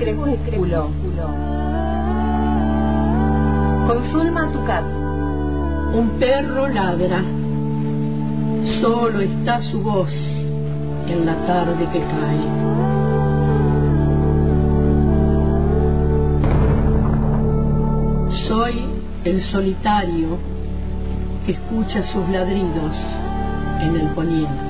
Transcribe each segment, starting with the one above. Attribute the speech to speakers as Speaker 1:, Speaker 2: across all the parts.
Speaker 1: crepúsculo. Con Zulma Tucat.
Speaker 2: Un perro ladra. Solo está su voz en la tarde que cae. Soy el solitario que escucha sus ladridos en el poniente.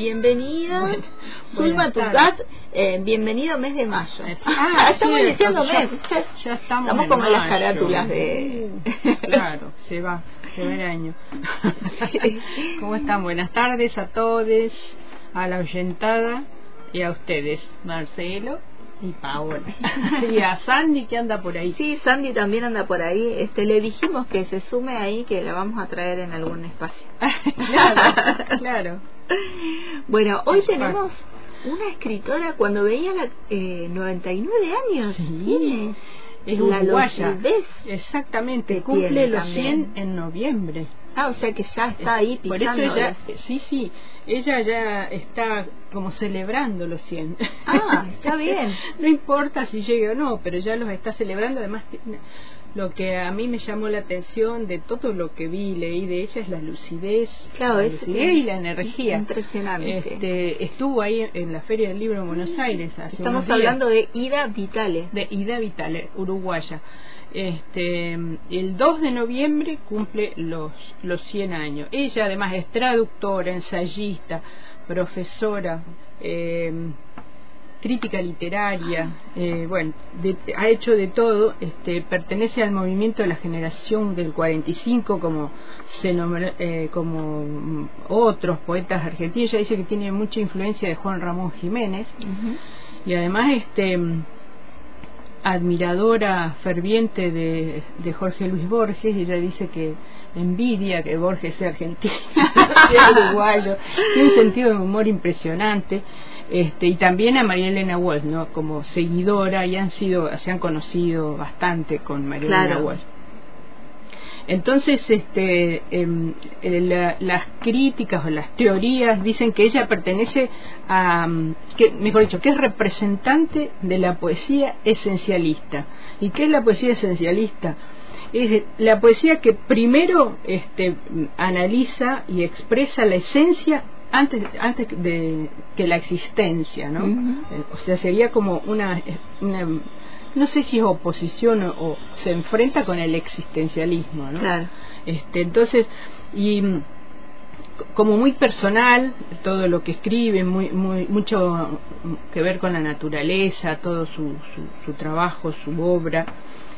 Speaker 3: Bueno, bienvenido.
Speaker 2: Bueno,
Speaker 3: Zulma eh, bienvenido mes de mayo.
Speaker 2: Ah,
Speaker 3: estamos
Speaker 2: sí,
Speaker 3: iniciando
Speaker 2: ya-
Speaker 3: mes.
Speaker 2: ya estamos
Speaker 3: Estamos como en las carátulas de...
Speaker 2: Claro, se va, se va el año. ¿Cómo están? Buenas tardes a todos, a la oyentada y a ustedes, Marcelo y Paola. Y a Sandy que anda por ahí.
Speaker 3: Sí, Sandy también anda por ahí. Este, le dijimos que se sume ahí, que la vamos a traer en algún espacio.
Speaker 2: claro, claro.
Speaker 3: Bueno, hoy
Speaker 2: Por
Speaker 3: tenemos una escritora cuando veía la, eh, 99 años.
Speaker 2: Sí.
Speaker 3: Tiene
Speaker 2: Es
Speaker 3: la
Speaker 2: uruguaya. Exactamente, cumple los
Speaker 3: también.
Speaker 2: 100 en noviembre.
Speaker 3: Ah, o sea que ya está ahí
Speaker 2: Por
Speaker 3: pisando.
Speaker 2: eso ella,
Speaker 3: las-
Speaker 2: sí, sí, ella ya está como celebrando los 100.
Speaker 3: Ah, está bien.
Speaker 2: no importa si llega o no, pero ya los está celebrando. Además, tiene- lo que a mí me llamó la atención de todo lo que vi y leí de ella es la lucidez,
Speaker 3: Claro,
Speaker 2: la
Speaker 3: es-
Speaker 2: lucidez
Speaker 3: es
Speaker 2: y la energía.
Speaker 3: impresionante.
Speaker 2: Este, estuvo ahí en la Feria del Libro en Buenos Aires hace
Speaker 3: Estamos
Speaker 2: unos días
Speaker 3: hablando de Ida Vitale.
Speaker 2: de Ida Vitale, uruguaya. Este, el 2 de noviembre cumple los, los 100 años. Ella además es traductora, ensayista, profesora, eh, crítica literaria, eh, bueno, de- ha hecho de todo, este, pertenece al movimiento de la generación del 45 como se nombra- eh, como otros poetas argentinos, ella dice que tiene mucha influencia de Juan Ramón Jiménez. Y además este admiradora ferviente de, de Jorge Luis Borges y ella dice que envidia que Borges sea argentino sea uruguayo tiene un sentido de humor impresionante este y también a María Elena Walsh no como seguidora y han sido se han conocido bastante con María
Speaker 3: Claro.
Speaker 2: Elena Walsh entonces, este, em, eh, la- las críticas o las teorías dicen que ella pertenece a, mm, que, mejor dicho, que es representante de la poesía esencialista. ¿Y qué es la poesía esencialista? Es la poesía que primero este, mm, analiza y expresa la esencia antes, antes de que la existencia, ¿no? Eh, O sea, sería como una, una no sé si es oposición o, o se enfrenta con el existencialismo, ¿no?
Speaker 3: Claro.
Speaker 2: Este, entonces, y mm, como muy personal, todo lo que escribe, muy, muy, mucho mm, que ver con la naturaleza, todo su, su, su trabajo, su obra,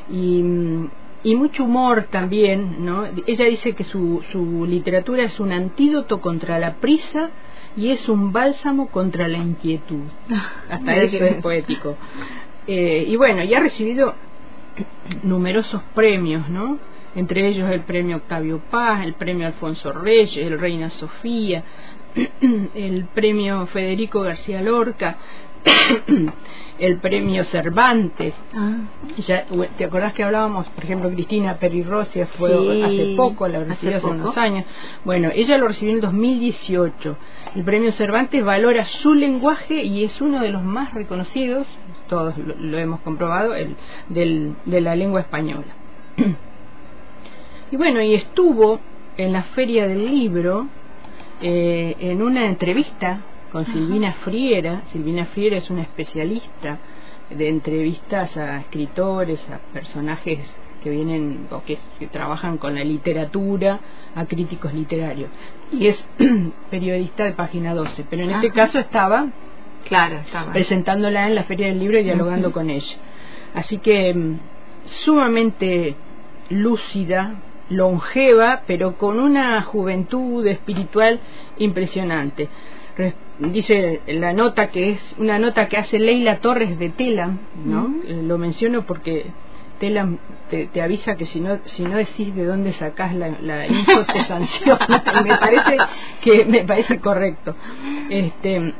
Speaker 2: y, mm, y mucho humor también, ¿no? Ella dice que su, su literatura es un antídoto contra la prisa y es un bálsamo contra la inquietud. Hasta eso es poético. Eh, y bueno, ya ha recibido numerosos premios, ¿no? entre ellos el premio Octavio Paz, el premio Alfonso Reyes, el Reina Sofía, el premio Federico García Lorca, el premio Cervantes.
Speaker 3: Ah.
Speaker 2: Ya, ¿Te acordás que hablábamos, por ejemplo, Cristina Perirrosia fue
Speaker 3: Sí,
Speaker 2: hace poco, la recibió
Speaker 3: hace
Speaker 2: hace unos años? Bueno, ella lo recibió en el 2018. El premio Cervantes valora su lenguaje y es uno de los más reconocidos, todos lo, lo hemos comprobado, el, del, de la lengua española. y bueno, y estuvo en la Feria del Libro eh, en una entrevista con Silvina Friera. Silvina Friera es una especialista de entrevistas a escritores, a personajes que vienen o que, que trabajan con la literatura, a críticos literarios. Y es periodista de página 12, pero en este caso estaba
Speaker 3: Claro, estaba.
Speaker 2: presentándola en la Feria del Libro y dialogando con ella. Así que mm, sumamente lúcida, longeva, pero con una juventud espiritual impresionante. Dice la nota que es una nota que hace Leila Torres de Telam, ¿no? Eh, Lo menciono porque Telam te, te avisa que si no si no decís de dónde sacás la, la info te sanciona. Y me parece que me parece correcto. Este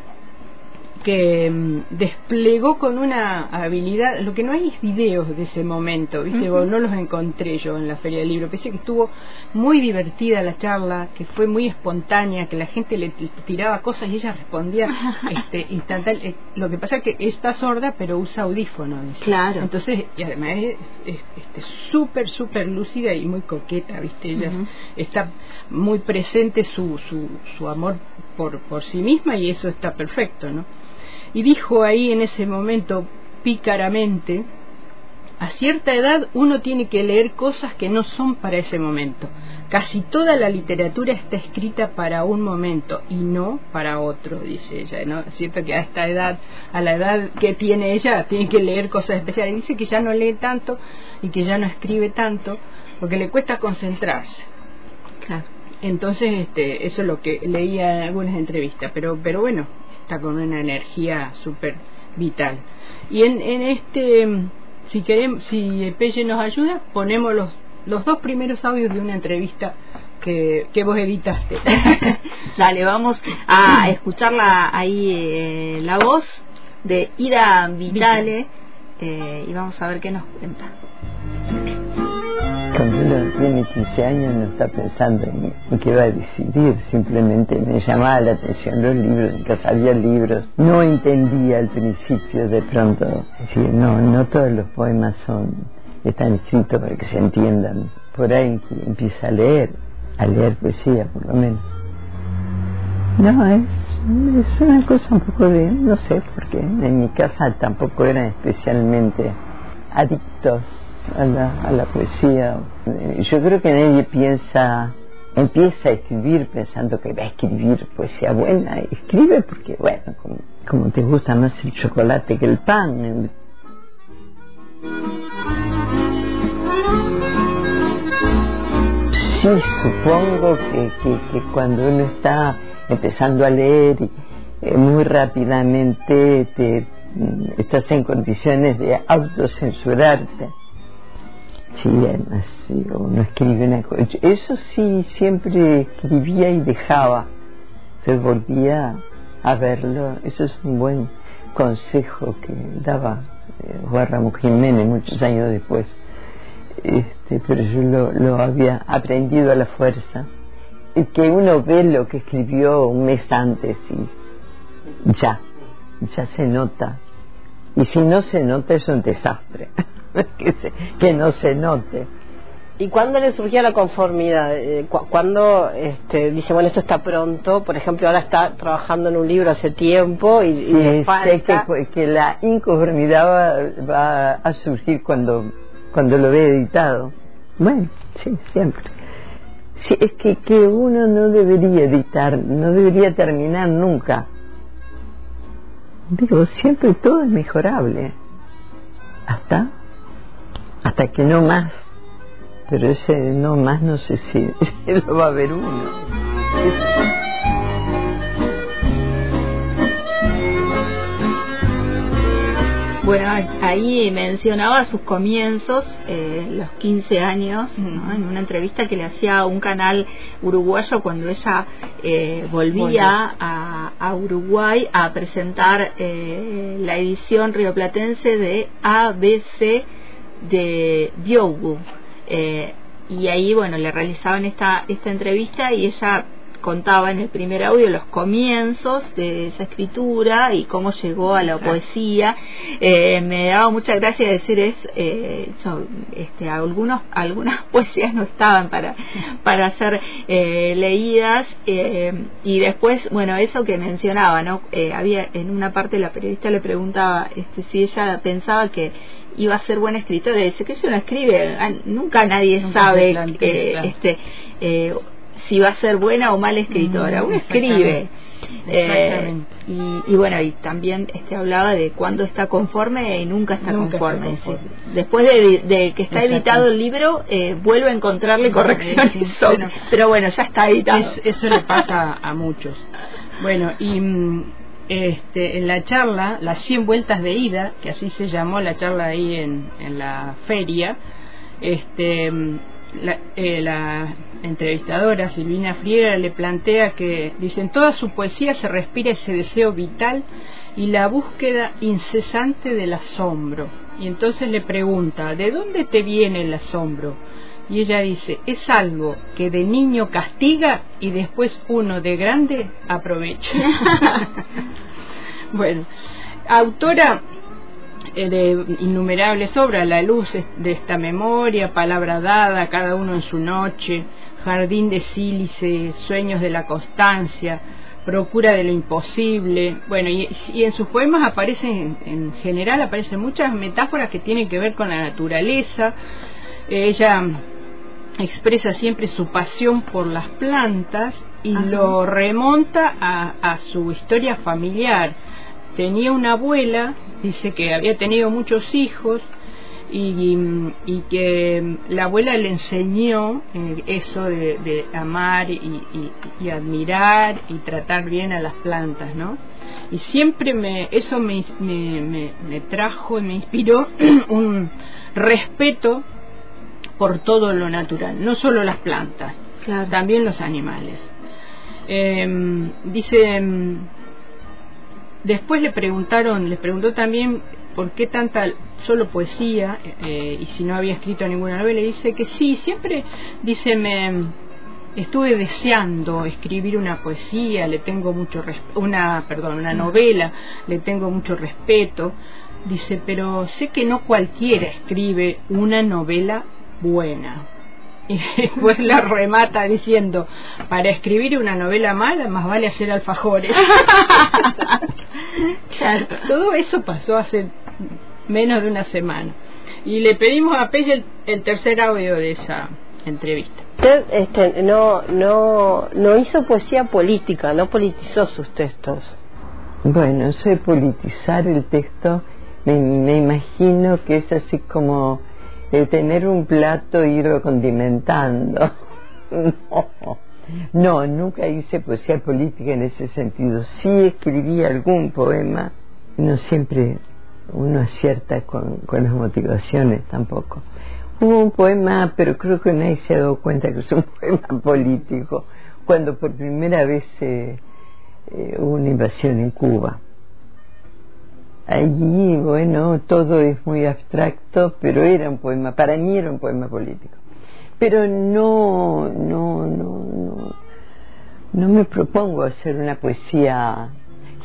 Speaker 2: que mm, desplegó con una habilidad, lo que no hay es videos de ese momento, ¿viste?
Speaker 3: Ujú.
Speaker 2: no los encontré yo en la Feria del Libro, pensé que estuvo muy divertida la charla, que fue muy espontánea, que la gente le tiraba cosas y ella respondía este, instantáneo. Eh, Lo que pasa es que está sorda, pero usa audífono. dice.
Speaker 3: Claro.
Speaker 2: Entonces, y además es es- este, súper, súper lúcida y muy coqueta, ¿viste? Ella está muy presente su, su, su amor por, por sí misma y eso está perfecto, ¿no? Y dijo ahí en ese momento pícaramente, a cierta edad uno tiene que leer cosas que no son para ese momento. Casi toda la literatura está escrita para un momento y no para otro, dice ella. ¿no? Es cierto que a esta edad, a la edad que tiene ella, tiene que leer cosas especiales. Dice que ya no lee tanto y que ya no escribe tanto porque le cuesta concentrarse.
Speaker 3: Claro.
Speaker 2: Entonces, este, eso es lo que leía en algunas entrevistas, pero, pero bueno, está con una energía súper vital. Y en, en este, si queremos, si Pelle nos ayuda, ponemos los, los dos primeros audios de una entrevista que, que vos editaste.
Speaker 3: Dale, vamos a escucharla ahí eh, la voz de Ida Vitale eh, y vamos a ver qué nos cuenta.
Speaker 4: Cuando uno tiene 15 años no está pensando en, en qué va a decidir, simplemente me llamaba la atención los libros, en casa había libros, no entendía al principio de pronto, decir, no, no todos los poemas son, están escritos para que se entiendan, por ahí empieza a leer, a leer poesía por lo menos. No, es, es una cosa un poco de, no sé, porque en mi casa tampoco eran especialmente adictos a la, a la poesía. Yo creo que nadie piensa, empieza a escribir pensando que va a escribir poesía buena. Escribe porque, bueno, como, como te gusta más el chocolate que el pan. Sí, supongo que, que, que cuando uno está empezando a leer y, eh, muy rápidamente te, mm, estás en condiciones de autocensurarte. Sí, además, uno escribe una cosa. Eso sí, siempre escribía y dejaba. Entonces volvía a verlo. Eso es un buen consejo que daba eh, Juan Ramón Jiménez muchos años después. Este, pero yo lo, lo había aprendido a la fuerza. Y que uno ve lo que escribió un mes antes y ya, ya se nota. Y si no se nota es un desastre. que, se- que no se note.
Speaker 5: ¿Y cuándo le surgía la conformidad? Eh, cu- ¿Cuándo este, dice, bueno, esto está pronto? Por ejemplo, ahora está trabajando en un libro hace tiempo y, y
Speaker 4: Y sé
Speaker 5: falta...
Speaker 4: que, que la inconformidad va, va a surgir cuando, cuando lo ve editado. Bueno, sí, siempre. Sí, es que, que uno no debería editar, no debería terminar nunca. Digo, siempre todo es mejorable. Hasta, hasta que no más. Pero ese no más no sé si lo va a ver uno.
Speaker 3: Bueno, ahí mencionaba sus comienzos, eh, los 15 años, en una entrevista que le hacía a un canal uruguayo cuando ella eh, volvía a, Uruguay a presentar eh, la edición rioplatense de ABC de Biogu. y ahí, bueno, le realizaban esta, esta entrevista y ella contaba en el primer audio los comienzos de esa escritura y cómo llegó a la poesía. Eh, me daba mucha gracia decir es, eh, este, algunos, algunas poesías no estaban para, para ser eh, leídas y después, bueno, eso que mencionaba, ¿no? había en una parte la periodista le preguntaba este, si ella pensaba que iba a ser buena escritora. Dice que si uno escribe, nunca nadie sabe este, si va a ser buena o mala escritora. Mm, Uno escribe. Eh, y, bueno, y también este hablaba de cuando está conforme y nunca está conforme. Después de, que está editado el libro, eh, vuelve a encontrarle correcciones. pero bueno, ya está editado.
Speaker 2: eso le pasa a muchos. Bueno, y mm, este, en la charla, las 100 vueltas de ida, que así se llamó la charla ahí en, en la feria, este la, eh, la, entrevistadora Silvina Friera le plantea que, dicen, toda su poesía se respira ese deseo vital y la búsqueda incesante del asombro. Y entonces le pregunta, ¿de dónde te viene el asombro? Y ella dice, es algo que de niño castiga y después uno de grande aprovecha. bueno, autora eh, de innumerables obras, La luz de esta memoria, Palabra dada, Cada uno en su noche, Jardín de sílice, Sueños de la constancia, Procura de lo imposible. Bueno, y, en sus poemas aparecen, en general, aparecen muchas metáforas que tienen que ver con la naturaleza. ella expresa siempre su pasión por las plantas y lo remonta a, a su historia familiar tenía una abuela, dice que había tenido muchos hijos y, que la abuela le enseñó eh, eso de, amar y, admirar y tratar bien a las plantas, ¿no? Y siempre me, eso me, me, me trajo y me inspiró un respeto por todo lo natural, no solo las plantas, también los animales. Eh, dice Después le preguntaron, les preguntó también por qué tanta solo poesía eh, y si no había escrito ninguna novela. Y dice que sí, siempre dice me estuve deseando escribir una poesía, le tengo mucho una, perdón, una novela, le tengo mucho respeto. Dice, pero sé que no cualquiera escribe una novela buena. Y después la remata diciendo para escribir una novela mala más vale hacer alfajores todo eso pasó hace menos de una semana. Y le pedimos a Pelle el, tercer audio de esa entrevista.
Speaker 5: Usted este, no no no hizo poesía política no politizó sus textos.
Speaker 4: Bueno eso de politizar el texto me, me imagino que es así como de tener un plato e irlo condimentando. No. nunca hice poesía política en ese sentido. Sí escribí algún poema, no siempre uno acierta con, con las motivaciones tampoco. Hubo un poema, pero creo que nadie se ha dado cuenta que es un poema político, cuando por primera vez eh, eh, hubo una invasión en Cuba allí, bueno, todo es muy abstracto, pero era un poema, para mí era un poema político. Pero no, no, no, no, no me propongo hacer una poesía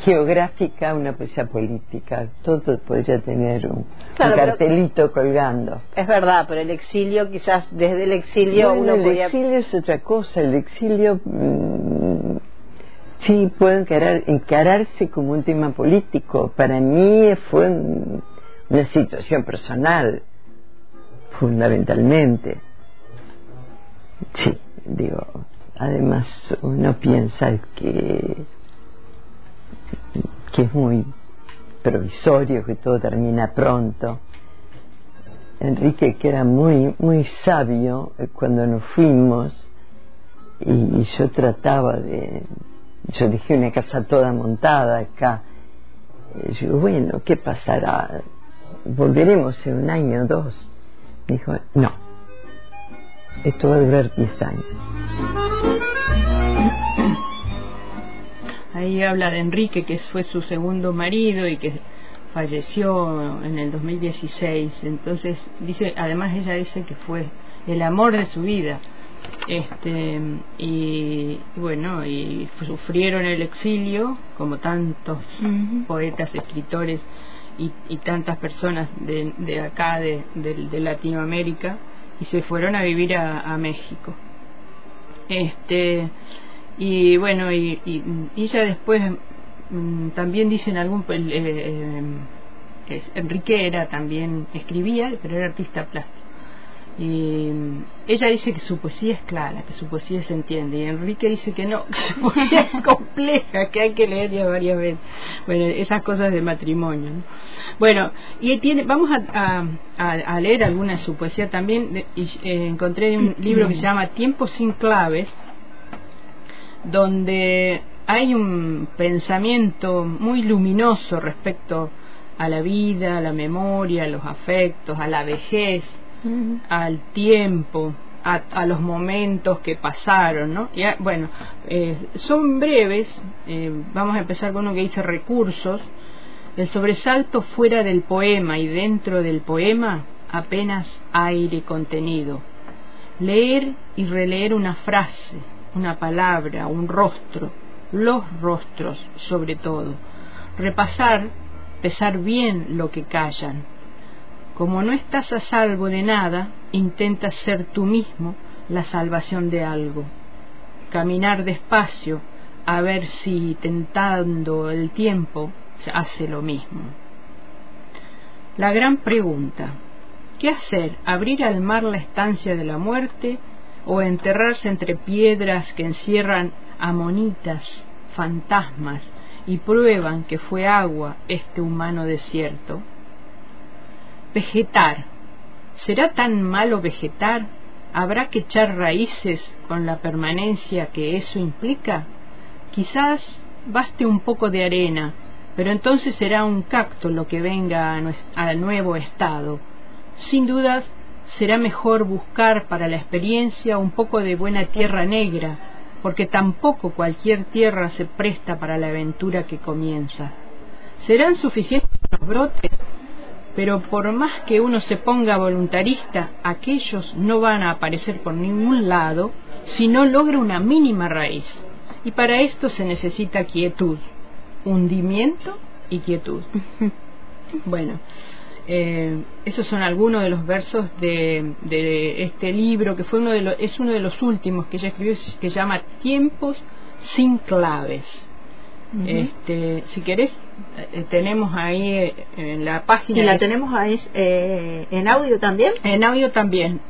Speaker 4: geográfica, una poesía política. Todo podría tener un, cartelito colgando.
Speaker 5: Es verdad, pero el exilio, quizás desde el exilio uno
Speaker 4: el exilio es otra cosa. El exilio mm, sí puede encararse como un tema político. Para mí fue una situación personal, fundamentalmente. Sí, digo, además uno piensa que, que es muy provisorio, que todo termina pronto. Enrique, que era muy, muy sabio eh, cuando nos fuimos, y yo trataba de, yo dejé una casa toda montada acá. Yo, bueno, ¿qué pasará?
Speaker 6: volveremos en un año o dos. Dijo, no, esto va a durar 10 años.
Speaker 2: Ahí habla de Enrique, que fue su segundo marido y que falleció en el 2016. Entonces, dice, además ella dice que fue el amor de su vida. Este, y bueno, y sufrieron el exilio, como tantos poetas, escritores y, tantas personas de, de acá, de, de, Latinoamérica, y se fueron a vivir a, México. Este, y bueno, y, y, ella después mm, también dice en algún. Eh, eh, Enrique era también, escribía, pero era artista plástico. Y mm, ella dice que su poesía es clara, que su poesía se entiende. Y Enrique dice que no, que su poesía es compleja, que hay que leerla varias veces. Bueno, esas cosas de matrimonio. Bueno, y tiene, vamos a, a, leer alguna de su poesía también. y, eh, encontré un libro que se llama Tiempos sin claves, donde hay un pensamiento muy luminoso respecto a la vida, a la memoria, a los afectos, a la vejez al tiempo, a, los momentos que pasaron, ¿no? Bueno, eh, son breves, eh, vamos a empezar con uno que dice recursos, el sobresalto fuera del poema y dentro del poema apenas aire contenido. Leer y releer una frase, una palabra, un rostro, los rostros sobre todo. Repasar, pesar bien lo que callan como no estás a salvo de nada, intentas ser tú mismo la salvación de algo. Caminar despacio, a ver si tentando el tiempo hace lo mismo. La gran pregunta, ¿qué hacer? ¿Abrir al mar la estancia de la muerte o enterrarse entre piedras que encierran amonitas, fantasmas y prueban que fue agua este humano desierto? Vegetar. ¿Será tan malo vegetar? ¿Habrá que echar raíces con la permanencia que eso implica? Quizás baste un poco de arena, pero entonces será un cacto lo que venga al nuevo estado. Sin dudas, será mejor buscar para la experiencia un poco de buena tierra negra, porque tampoco cualquier tierra se presta para la aventura que comienza. ¿Serán suficientes los brotes? Pero por más que uno se ponga voluntarista, aquellos no van a aparecer por ningún lado si no logra una mínima raíz. Y para esto se necesita quietud, hundimiento y quietud. bueno, eh, esos son algunos de los versos de, de, este libro que fue uno de los, es uno de los últimos que ella escribió que se llama Tiempos sin claves este, si querés, eh, tenemos ahí eh, en la página.
Speaker 3: ¿Y la tenemos ahí eh, en audio también?
Speaker 2: En audio también.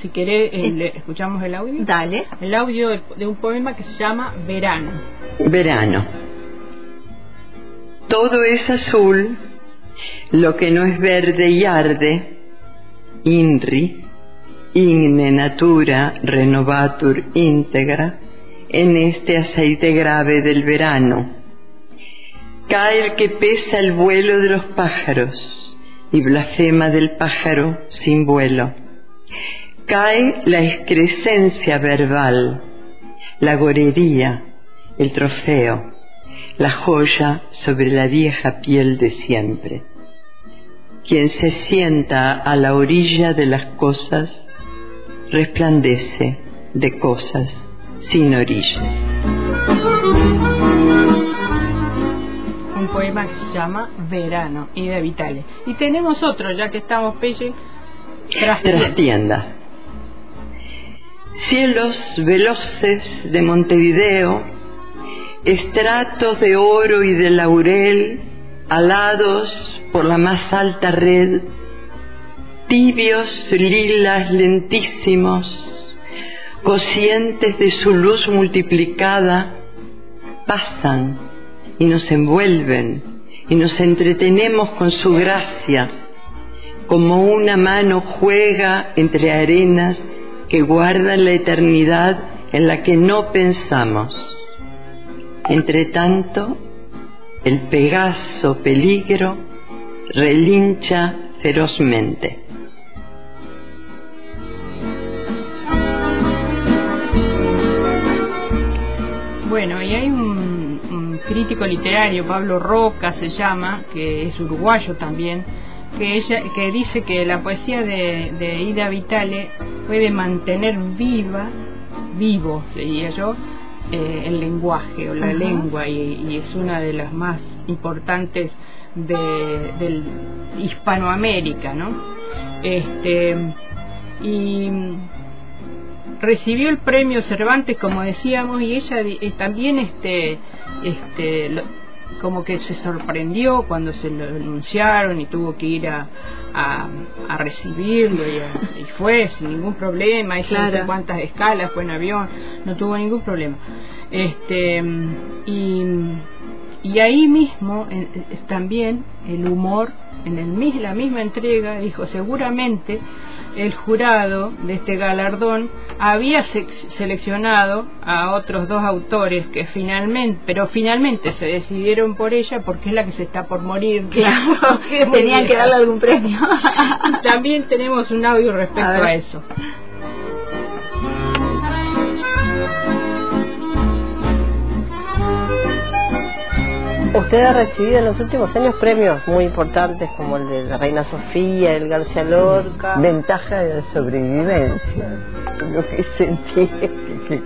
Speaker 2: Si querés, escuchamos el audio.
Speaker 3: Dale.
Speaker 2: El audio de un poema que se llama Verano.
Speaker 6: Verano. Todo es azul, lo que no es verde y arde. INRI, Igne Natura Renovatur Integra en este aceite grave del verano. Cae el que pesa el vuelo de los pájaros y blasfema del pájaro sin vuelo. Cae la excrescencia verbal, la gorería, el trofeo, la joya sobre la vieja piel de siempre. Quien se sienta a la orilla de las cosas, resplandece de cosas sin origen.
Speaker 2: Un poema que se llama Verano y de Vitale. Y tenemos otro, ya que estamos pelle,
Speaker 6: trastienda. Cielos veloces de Montevideo, estratos de oro y de laurel, alados por la más alta red, tibios lilas lentísimos, cocientes de su luz multiplicada, pasan y nos envuelven y nos entretenemos con su gracia, como una mano juega entre arenas que guardan la eternidad en la que no pensamos. Entre tanto, el Pegaso peligro
Speaker 4: relincha ferozmente.
Speaker 2: Bueno, y hay un, crítico literario, Pablo Roca se llama, que es uruguayo también, que, ella, que dice que la poesía de, Ida Vitale puede mantener viva, vivo, sería yo, eh, el lenguaje o la lengua y, es una de las más importantes de, del Hispanoamérica, ¿no? Este, y recibió el premio Cervantes como decíamos y ella eh, también este este como que se sorprendió cuando se lo anunciaron y tuvo que ir a, a, recibirlo y, fue sin ningún problema. Hizo no sé cuántas escalas fue en avión no tuvo ningún problema. Este y, y ahí mismo también el humor en el, la misma entrega dijo seguramente el jurado de este galardón había seleccionado a otros dos autores que finalmente, pero finalmente se decidieron por ella porque es la que se está por morir.
Speaker 3: Claro, tenían que darle algún premio.
Speaker 2: También tenemos un audio respecto a eso.
Speaker 5: Usted ha recibido en los últimos años premios muy importantes como el de la Reina Sofía, el García Lorca.
Speaker 4: Ventaja de la sobrevivencia. Lo que sentí que,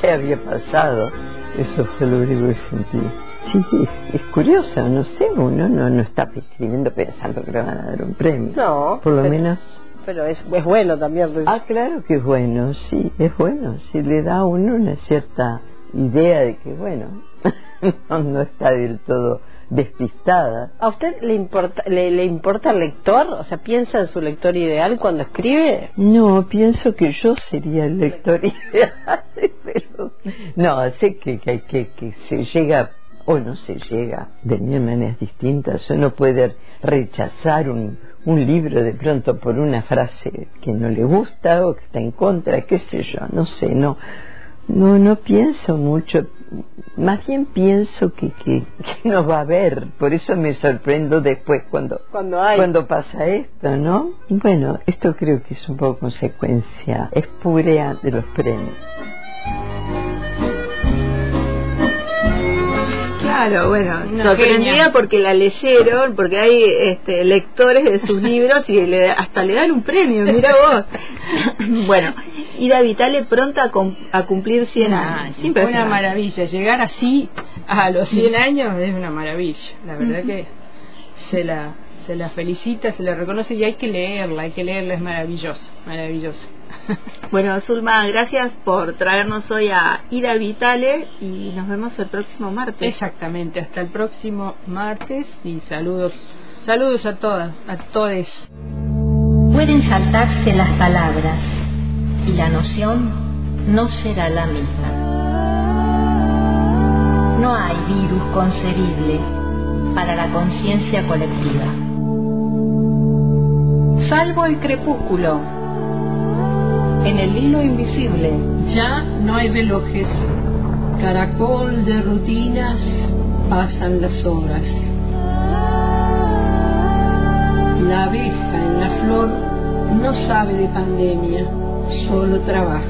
Speaker 4: que, había pasado, eso fue lo único que sentí. Sí, es curioso, no sé, uno no, no está escribiendo pensando que le van a dar un premio.
Speaker 5: No.
Speaker 4: Por lo menos.
Speaker 5: Pero es, es bueno también.
Speaker 4: Ah, claro que es bueno, sí, es bueno. Si le da a uno una cierta idea de que, bueno, no, está del todo despistada.
Speaker 5: ¿A usted le importa, le, importa el lector? O sea, ¿piensa en su lector ideal cuando escribe?
Speaker 4: No, pienso que yo sería el lector ideal, pero no, sé que, que, que, que se llega o no se llega de mil maneras distintas. Uno puede rechazar un, un libro de pronto por una frase que no le gusta o que está en contra, qué sé yo, no sé, no no, no pienso mucho, más bien pienso que, que, no va a haber, por eso me sorprendo después cuando,
Speaker 5: cuando, hay.
Speaker 4: cuando pasa esto, ¿no? Bueno, esto creo que es un poco consecuencia espúrea de los premios.
Speaker 3: Claro, bueno, sorprendida porque la leyeron, porque hay este, lectores de sus libros y le, hasta le dan un premio, mira vos. bueno, Ida Vitale pronta a, cumplir 100 años.
Speaker 2: una maravilla, llegar así a los 100 años es una maravilla, la verdad que se la, se la felicita, se la reconoce y hay que leerla, hay que leerla, es maravillosa, maravillosa.
Speaker 3: Bueno, Zulma, gracias por traernos hoy a Ida Vitale y nos vemos el próximo martes.
Speaker 2: Exactamente, hasta el próximo martes y saludos, saludos a todas, a todos.
Speaker 1: Pueden saltarse las palabras y la noción no será la misma. No hay virus concebible para la conciencia colectiva. Salvo el crepúsculo en el hilo invisible.
Speaker 2: Ya no hay velojes, caracol de rutinas, pasan las horas. La abeja en la flor no sabe de pandemia, solo trabaja.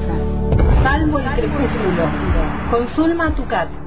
Speaker 1: Salvo el crepúsculo. Consulma tu cat.